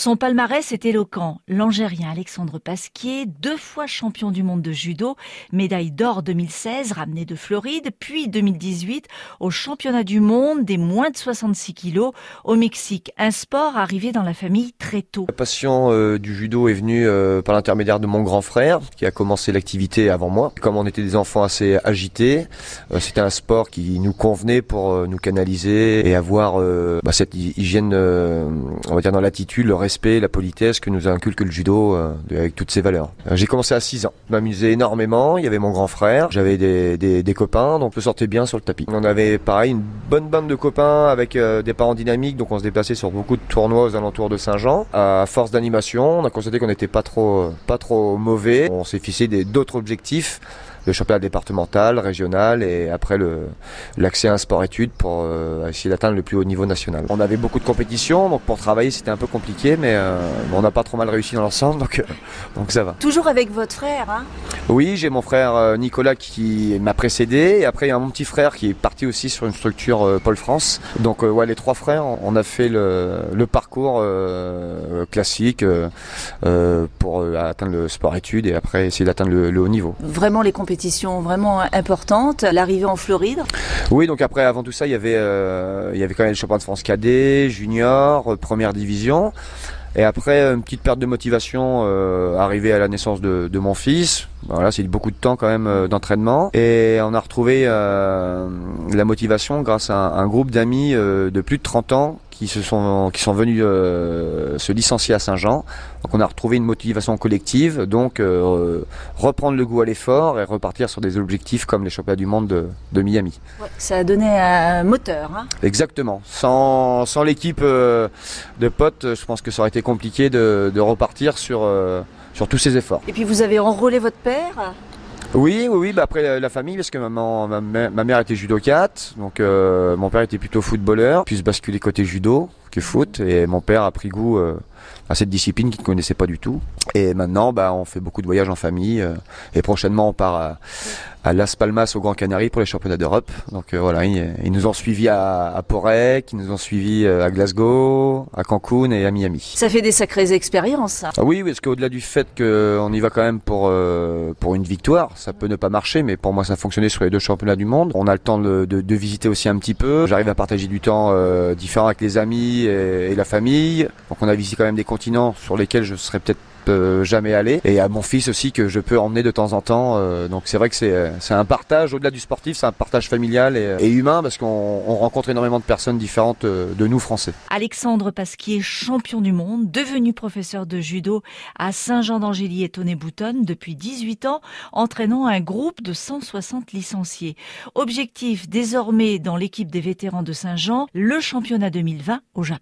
Son palmarès est éloquent. L'Angérien Alexandre Pasquier, deux fois champion du monde de judo, médaille d'or 2016 ramené de Floride, puis 2018 au championnat du monde des moins de 66 kilos au Mexique. Un sport arrivé dans la famille très tôt. La passion euh, du judo est venue euh, par l'intermédiaire de mon grand frère qui a commencé l'activité avant moi. Comme on était des enfants assez agités, euh, c'était un sport qui nous convenait pour nous canaliser et avoir bah, cette hygiène, on va dire dans l'attitude, le respect, la politesse que nous inculque le judo euh, avec toutes ses valeurs. Euh, j'ai commencé à 6 ans. Je m'amusais énormément. Il y avait mon grand frère. J'avais des, copains, donc je sortais bien sur le tapis. On avait pareil une bonne bande de copains avec euh, des parents dynamiques, donc on se déplaçait sur beaucoup de tournois aux alentours de Saint-Jean. À force d'animation, on a constaté qu'on n'était pas trop, pas trop mauvais. On s'est fixé d'autres objectifs le championnat départemental, régional et après le l'accès à un sport-études pour euh, essayer d'atteindre le plus haut niveau national. On avait beaucoup de compétitions, donc pour travailler c'était un peu compliqué, mais euh, on n'a pas trop mal réussi dans l'ensemble, donc euh, donc ça va. Toujours avec votre frère, hein? Oui, j'ai mon frère Nicolas qui m'a précédé, et après il y a mon petit frère qui est parti aussi sur une structure Pôle France. Donc ouais, les trois frères, on a fait le, le parcours classique pour atteindre le sport-études et après essayer d'atteindre le, le haut niveau. Vraiment les compétitions compétition vraiment importante. L'arrivée en Floride. Oui, donc après, avant tout ça, il y avait, euh, il y avait quand même le championnat de France cadet, junior, euh, première division. Et après, une petite perte de motivation euh, arrivée à la naissance de, de mon fils. Voilà, c'est beaucoup de temps quand même euh, d'entraînement. Et on a retrouvé euh, la motivation grâce à un, un groupe d'amis euh, de plus de 30 ans qui se sont qui sont venus euh, se licencier à Saint-Jean. Donc on a retrouvé une motivation collective, donc euh, reprendre le goût à l'effort et repartir sur des objectifs comme les championnats du monde de, de Miami. Ouais, ça a donné un moteur. Hein Exactement. Sans, sans l'équipe euh, de potes, je pense que ça aurait été compliqué de, de repartir sur sur tous ces efforts. Et puis vous avez enrôlé votre père? Oui, oui, oui. Bah après la, famille, parce que ma, ma mère était judocate, donc euh, mon père était plutôt footballeur, puis se basculer côté judo que foot, et mon père a pris goût euh, à cette discipline qu'il ne connaissait pas du tout. Et maintenant, bah, on fait beaucoup de voyages en famille, euh, et prochainement on part à, à Las Palmas au Grand Canary pour les championnats d'Europe. Donc euh, voilà, ils, ils, nous ont suivis à, à Porec, ils nous ont suivis euh, à Glasgow, à Cancun et à Miami. Ça fait des sacrées expériences. Ah oui, parce qu'au-delà du fait qu'on y va quand même pour euh, pour une victoire, ça peut ne pas marcher, mais pour moi ça a fonctionné sur les deux championnats du monde. On a le temps de, de, de visiter aussi un petit peu. J'arrive à partager du temps différent avec les amis et, et la famille. Donc on a visité quand même des continents sur lesquels je serais peut-être euh, jamais aller et à mon fils aussi que je peux emmener de temps en temps euh, donc c'est vrai que c'est c'est un partage au-delà du sportif c'est un partage familial et, humain parce qu'on on rencontre énormément de personnes différentes euh, de nous français. Alexandre Pasquier champion du monde devenu professeur de judo à Saint-Jean d'Angély et Tonnet-Boutonne depuis 18 ans entraînant un groupe de 160 licenciés. Objectif désormais dans l'équipe des vétérans de Saint-Jean le championnat 2020 au Japon